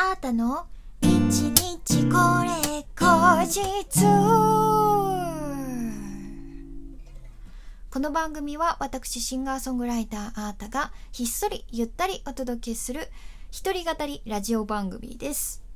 あったの？一日これ後日この番組は私シンガーソングライターあーたがひっそりゆったりお届けする一人語りラジオ番組です。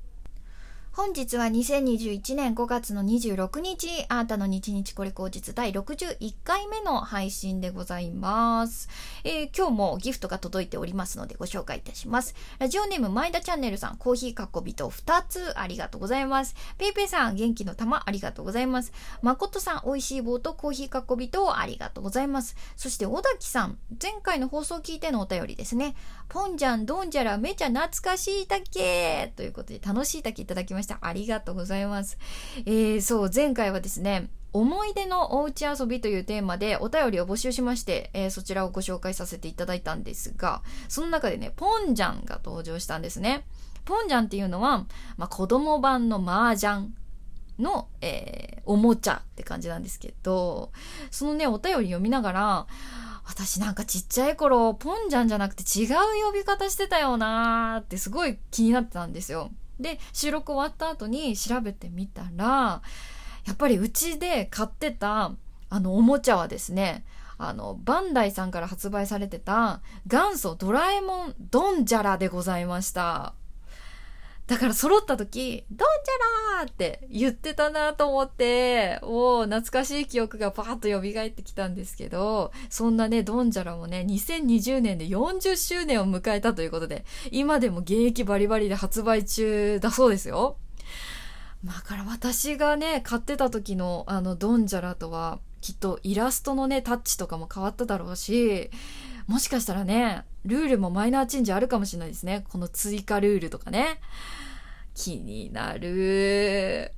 本日は2021年5月の26日、あーたの日日これ口実第61回目の配信でございます、えー、今日もギフトが届いておりますのでご紹介いたします。ラジオネーム前田チャンネルさん、コーヒーかっこびと2つありがとうございます。ペイペイさん、元気の玉ありがとうございます。まことさん、美味しい棒とコーヒーかっこびとありがとうございます。そして小滝さん、前回の放送を聞いてのお便りですね。ポンジャン、ドンジャラ、めちゃ懐かしい竹ということで楽しい竹いただきました。ましたありがとうございます。えー、そう、前回はですね、思い出のおうち遊びというテーマでお便りを募集しまして、えー、そちらをご紹介させていただいたんですが、その中でね、ポンジャンが登場したんですね。ポンジャンっていうのは、まあ、子供版の麻雀の、えー、おもちゃって感じなんですけど、そのね、お便り読みながら、私なんかちっちゃい頃、ポンジャンじゃなくて違う呼び方してたよなーってすごい気になってたんですよ。で、収録終わった後に調べてみたら、やっぱりうちで買ってた、あの、おもちゃはですね、あの、バンダイさんから発売されてた元祖ドラえもんドンジャラでございました。だから揃った時、ドンジャラーって言ってたなと思って、おお懐かしい記憶がバーッと蘇ってきたんですけど、そんなね、ドンジャラもね、2020年で40周年を迎えたということで、今でも現役バリバリで発売中だそうですよ。まあ、から私がね、買ってた時のあのドンジャラとは、きっとイラストのね、タッチとかも変わっただろうし、もしかしたらね、ルールもマイナーチェンジあるかもしれないですね。この追加ルールとかね。気になる。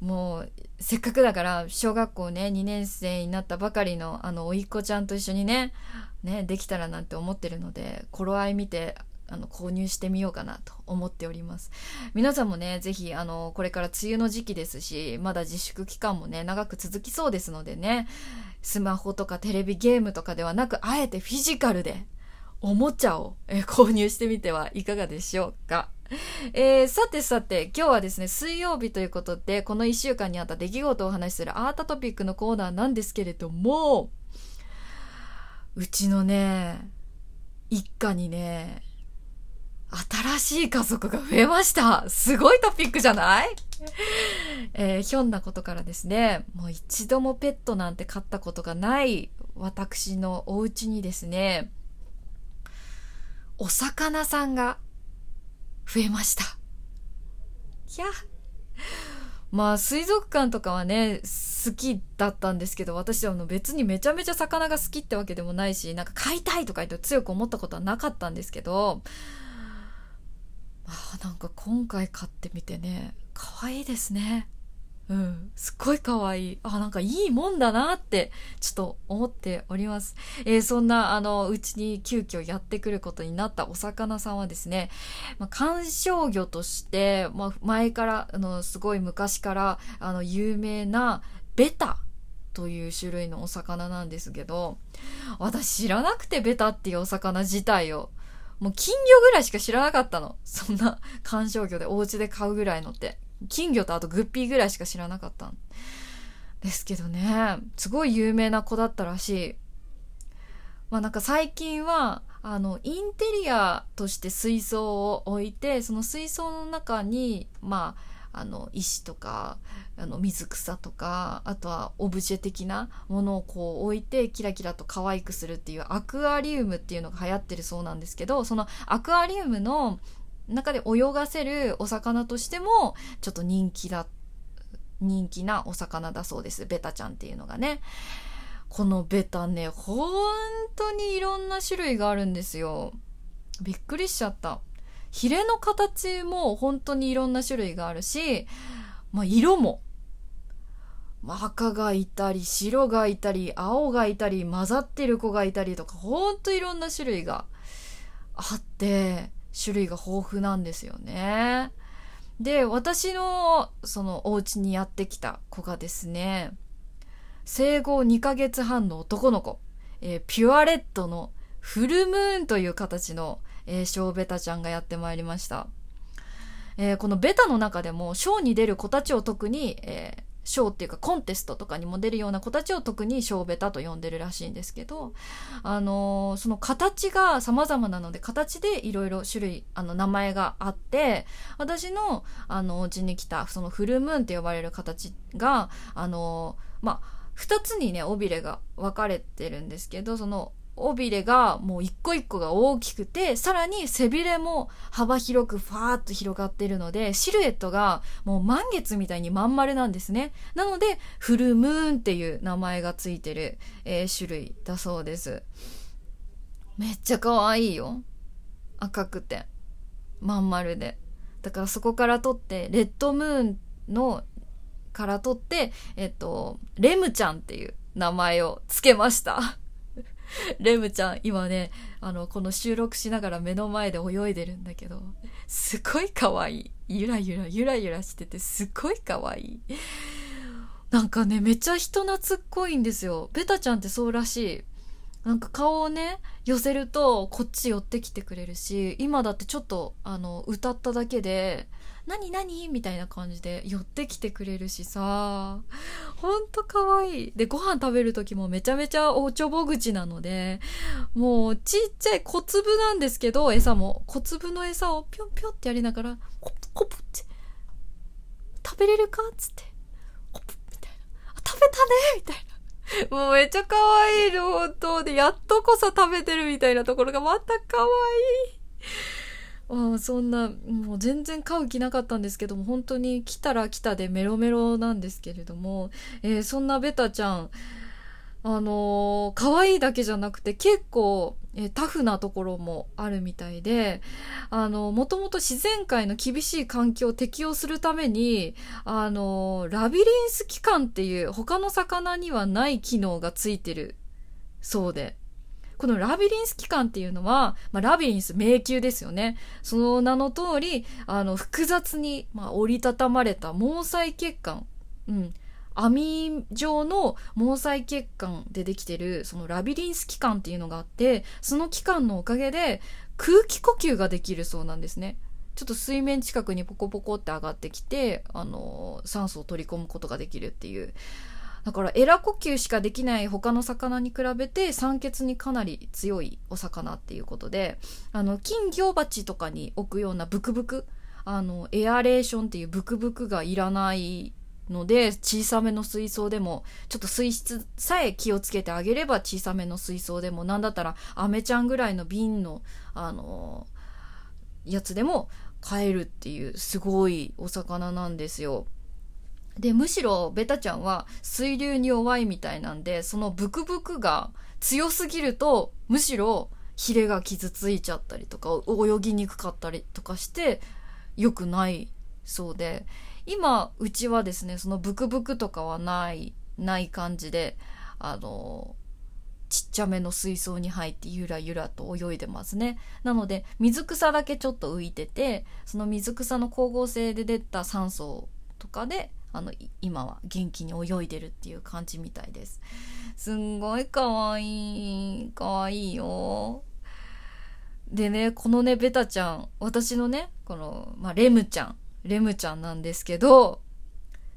もう、せっかくだから、小学校ね、2年生になったばかりの、あの、おいっ子ちゃんと一緒にね、ね、できたらなんて思ってるので、頃合い見て、あの、購入してみようかなと思っております。皆さんもね、ぜひ、あの、これから梅雨の時期ですし、まだ自粛期間もね、長く続きそうですのでね、スマホとかテレビゲームとかではなく、あえてフィジカルで、おもちゃを、え購入してみてはいかがでしょうか。えー、さてさて、今日はですね、水曜日ということで、この一週間にあった出来事をお話しするアートトピックのコーナーなんですけれども、うちのね、一家にね、新しい家族が増えました。すごいトピックじゃない？えー、ひょんなことからですね、もう一度もペットなんて飼ったことがない私のお家にですね、お魚さんが増えました。いや。まあ、水族館とかはね、好きだったんですけど、私はあの別にめちゃめちゃ魚が好きってわけでもないし、なんか飼いたいとか言って強く思ったことはなかったんですけど、あなんか今回買ってみてね、可愛いですね。うん、すっごい可愛い。あ、なんかいいもんだなって、ちょっと思っております。えー、そんな、あの、うちに急遽やってくることになったお魚さんはですね、まあ、観賞魚として、まあ、前から、あの、すごい昔から、あの、有名な、ベタという種類のお魚なんですけど、私知らなくてベタっていうお魚自体を、もう金魚ぐらいしか知らなかったの。そんな観賞魚でお家で買うぐらいのって。金魚とあとグッピーぐらいしか知らなかったんですけどね、すごい有名な子だったらしい。まあなんか最近は、あの、インテリアとして水槽を置いて、その水槽の中に、まあ、あの、石とか、あの、水草とか、あとはオブジェ的なものをこう置いて、キラキラと可愛くするっていうアクアリウムっていうのが流行ってるそうなんですけど、そのアクアリウムの中で泳がせるお魚としても、ちょっと人気だ、人気なお魚だそうです。ベタちゃんっていうのがね。このベタね、本当にいろんな種類があるんですよ。びっくりしちゃった。ヒレの形も本当にいろんな種類があるし、まあ、色も。まあ赤がいたり、白がいたり、青がいたり、混ざってる子がいたりとか、ほんといろんな種類があって、種類が豊富なんですよね。で、私のそのお家にやってきた子がですね、生後2ヶ月半の男の子、えー、ピュアレッドのフルムーンという形の、えー、ショーベタちゃんがやってまいりました。えー、このベタの中でも、ショーに出る子たちを特に、えー、ショーっていうかコンテストとかにも出るような子たちを特にショーベタと呼んでるらしいんですけど、あのー、その形が様々なので、形でいろいろ種類、あの、名前があって、私の、あの、お家に来た、そのフルムーンって呼ばれる形が、あのー、まあ、二つにね、尾びれが分かれてるんですけど、その尾びれがもう一個一個が大きくて、さらに背びれも幅広くファーッと広がってるので、シルエットがもう満月みたいにまん丸なんですね。なので、フルムーンっていう名前がついてる、えー、種類だそうです。めっちゃ可愛いよ。赤くて。まん丸で。だからそこから取って、レッドムーンのから取って、えっと、レムちゃんっていう名前を付けました。レムちゃん、今ね、あの、この収録しながら目の前で泳いでるんだけど、すごい可愛い。ゆらゆら、ゆらゆらしてて、すごい可愛い。なんかね、めっちゃ人懐っこいんですよ。ベタちゃんってそうらしい。なんか顔をね、寄せるとこっち寄ってきてくれるし、今だってちょっと、あの、歌っただけで、何何？みたいな感じで寄ってきてくれるしさ、ほんと可愛い。で、ご飯食べる時もめちゃめちゃおちょぼ口なので、もうちっちゃい小粒なんですけど、餌も。小粒の餌をぴょんぴょんってやりながら、コプコプって、食べれるか？つって、コプみたいな。あ、食べたねみたいな。もうめっちゃ可愛いの、本当で、やっとこそ食べてるみたいなところがまた可愛い。あそんなもう全然買う気なかったんですけども本当に来たら来たでメロメロなんですけれども、えー、そんなベタちゃんあのー、可愛いだけじゃなくて結構、えー、タフなところもあるみたいで、あのー、もともと自然界の厳しい環境を適応するために、あのー、ラビリンス器官っていう他の魚にはない機能がついてるそうで、このラビリンス器官っていうのは、まあ、ラビリンス迷宮ですよね。その名の通り、あの、複雑に、まあ、折りたたまれた毛細血管。うん。網状の毛細血管でできてる、そのラビリンス器官っていうのがあって、その器官のおかげで空気呼吸ができるそうなんですね。ちょっと水面近くにポコポコって上がってきて、あの、酸素を取り込むことができるっていう。だからエラ呼吸しかできない他の魚に比べて酸欠にかなり強いお魚っていうことであの金魚鉢とかに置くようなブクブクあのエアレーションっていうブクブクがいらないので小さめの水槽でもちょっと水質さえ気をつけてあげれば小さめの水槽でもなんだったらアメちゃんぐらいの瓶のあのやつでも飼えるっていうすごいお魚なんですよ。で、むしろベタちゃんは水流に弱いみたいなんで、そのブクブクが強すぎると、むしろヒレが傷ついちゃったりとか、泳ぎにくかったりとかして、良くないそうで、今、うちはですね、そのブクブクとかはない、ない感じで、あの、ちっちゃめの水槽に入ってゆらゆらと泳いでますね。なので、水草だけちょっと浮いてて、その水草の光合成で出た酸素とかで、あの今は元気に泳いでるっていう感じみたいです。すんごいかわいいかわいいよ。でねこのねベタちゃん私のねこの、まあ、レムちゃんレムちゃんなんですけど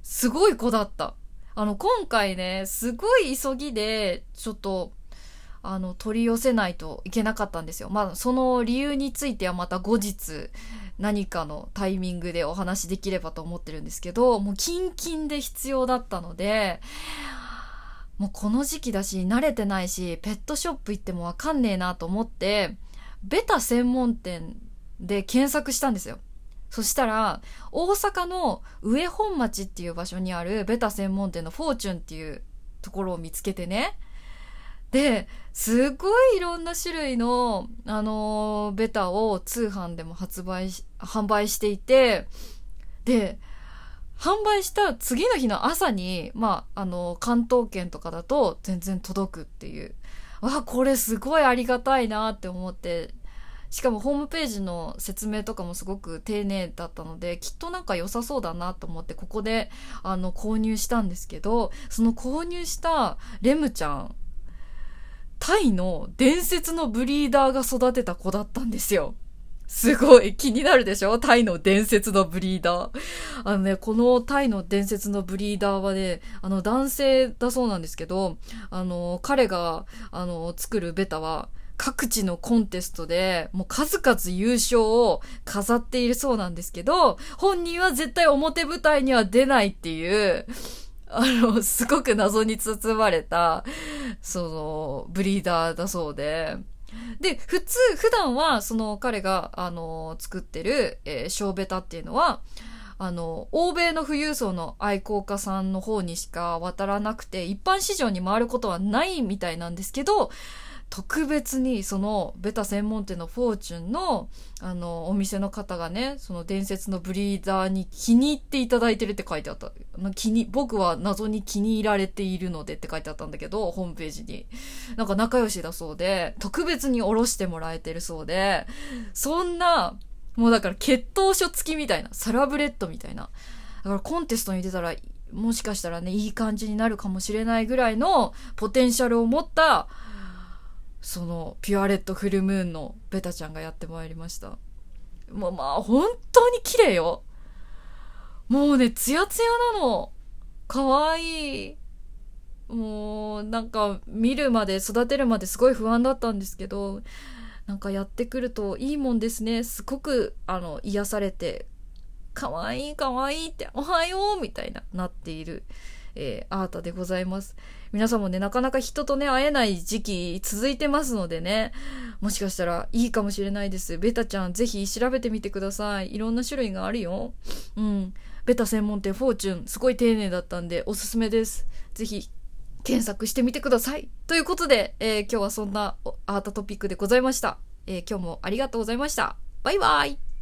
すごい子だった。あの今回ねすごい急ぎでちょっとあの取り寄せないといけなかったんですよ。まあその理由についてはまた後日何かのタイミングでお話できればと思ってるんですけど、もうキンキンで必要だったので、もうこの時期だし、慣れてないし、ペットショップ行ってもわかんねえなと思って、ベタ専門店で検索したんですよ。そしたら、大阪の上本町っていう場所にあるベタ専門店のフォーチュンっていうところを見つけてね、で、すごいいろんな種類の、あのー、ベタを通販でも発売し、販売していて、で、販売した次の日の朝に、まあ、あのー、関東圏とかだと全然届くっていう。わ、これすごいありがたいなって思って、しかもホームページの説明とかもすごく丁寧だったので、きっとなんか良さそうだなと思ってここであの購入したんですけど、その購入したレムちゃんタイの伝説のブリーダーが育てた子だったんですよ。すごい気になるでしょ？タイの伝説のブリーダー。あのね、このタイの伝説のブリーダーはね、あの男性だそうなんですけど、あの、彼が、あの、作るベタは、各地のコンテストでもう数々優勝を飾っているそうなんですけど、本人は絶対表舞台には出ないっていう、あの、すごく謎に包まれた、その、ブリーダーだそうで、で、普通、普段は、その彼が、あの、作ってる、えー、小ベタっていうのは、あの、欧米の富裕層の愛好家さんの方にしか渡らなくて、一般市場に回ることはないみたいなんですけど、特別にそのベタ専門店のフォーチュンのあのお店の方がねその伝説のブリーダーに気に入っていただいてるって書いてあった。気に僕は謎に気に入られているのでって書いてあったんだけどホームページに。なんか仲良しだそうで特別におろしてもらえてるそうでそんなもうだから血統書付きみたいなサラブレッドみたいな。だからコンテストに出たらもしかしたらねいい感じになるかもしれないぐらいのポテンシャルを持ったそのピュアレッドフルムーンのベタちゃんがやってまいりました。もうまあ本当に綺麗よ。もうねツヤツヤなの。かわい。いもうなんか見るまで育てるまですごい不安だったんですけどなんかやってくるといいもんですね。すごくあの癒されてかわいいかわいいっておはようみたいななっているえー、アートでございます。皆さんもね、なかなか人とね、会えない時期続いてますのでね、もしかしたらいいかもしれないです。ベタちゃん、ぜひ調べてみてください。いろんな種類があるよ。うん。ベタ専門店フォーチュン、すごい丁寧だったんで、おすすめです。ぜひ、検索してみてください。ということで、えー、今日はそんなアートトピックでございました。えー、今日もありがとうございました。バイバイ